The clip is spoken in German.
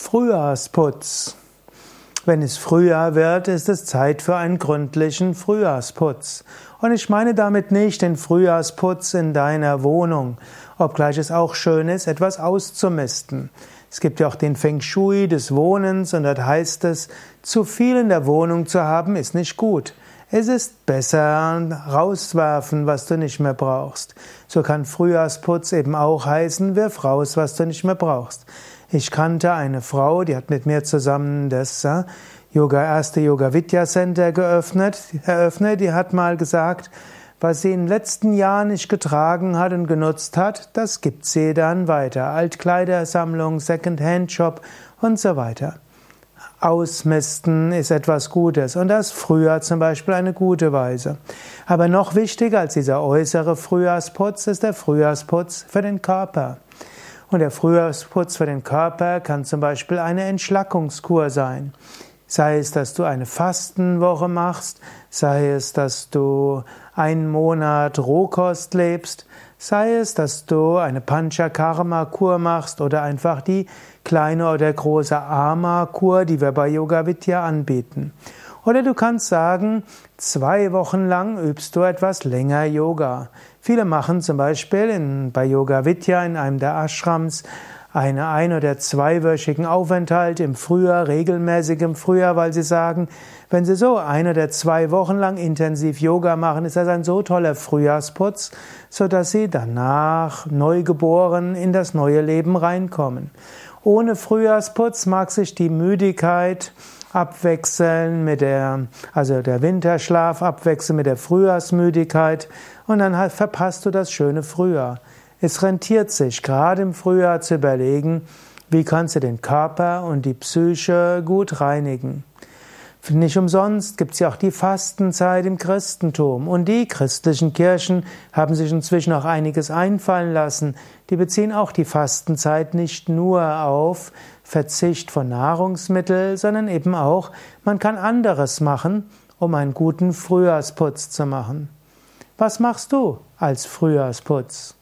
Frühjahrsputz. Wenn es Frühjahr wird, ist es Zeit für einen gründlichen Frühjahrsputz. Und ich meine damit nicht den Frühjahrsputz in deiner Wohnung, obgleich es auch schön ist, etwas auszumisten. Es gibt ja auch den Feng Shui des Wohnens und dort heißt es, zu viel in der Wohnung zu haben ist nicht gut. Es ist besser rauswerfen, was du nicht mehr brauchst. So kann Frühjahrsputz eben auch heißen, wirf raus, was du nicht mehr brauchst. Ich kannte eine Frau, die hat mit mir zusammen das äh, Yoga, erste Yoga Vidya Center geöffnet, eröffnet. Die hat mal gesagt, was sie in den letzten Jahren nicht getragen hat und genutzt hat, das gibt sie dann weiter. Altkleidersammlung, Second-Hand-Shop und so weiter. Ausmisten ist etwas Gutes und das Frühjahr zum Beispiel eine gute Weise. Aber noch wichtiger als dieser äußere Frühjahrsputz ist der Frühjahrsputz für den Körper. Und der Frühjahrsputz für den Körper kann zum Beispiel eine Entschlackungskur sein. Sei es, dass du eine Fastenwoche machst, sei es, dass du einen Monat Rohkost lebst, sei es, dass du eine Panchakarma-Kur machst oder einfach die kleine oder große Ama-Kur, die wir bei Yoga Vidya anbieten. Oder du kannst sagen, zwei Wochen lang übst du etwas länger Yoga. Viele machen zum Beispiel in, bei Yoga Vidya in einem der Ashrams einen ein- oder zweiwöchigen Aufenthalt im Frühjahr, regelmäßig im Frühjahr, weil sie sagen, wenn sie so ein oder zwei Wochen lang intensiv Yoga machen, ist das ein so toller Frühjahrsputz, so dass sie danach neugeboren in das neue Leben reinkommen. Ohne Frühjahrsputz mag sich die Müdigkeit abwechseln mit der, also der Winterschlaf abwechseln mit der Frühjahrsmüdigkeit und dann halt verpasst du das schöne Frühjahr. Es rentiert sich, gerade im Frühjahr zu überlegen, wie kannst du den Körper und die Psyche gut reinigen. Nicht umsonst gibt es ja auch die Fastenzeit im Christentum. Und die christlichen Kirchen haben sich inzwischen auch einiges einfallen lassen. Die beziehen auch die Fastenzeit nicht nur auf Verzicht von Nahrungsmitteln, sondern eben auch, man kann anderes machen, um einen guten Frühjahrsputz zu machen. Was machst du als Frühjahrsputz?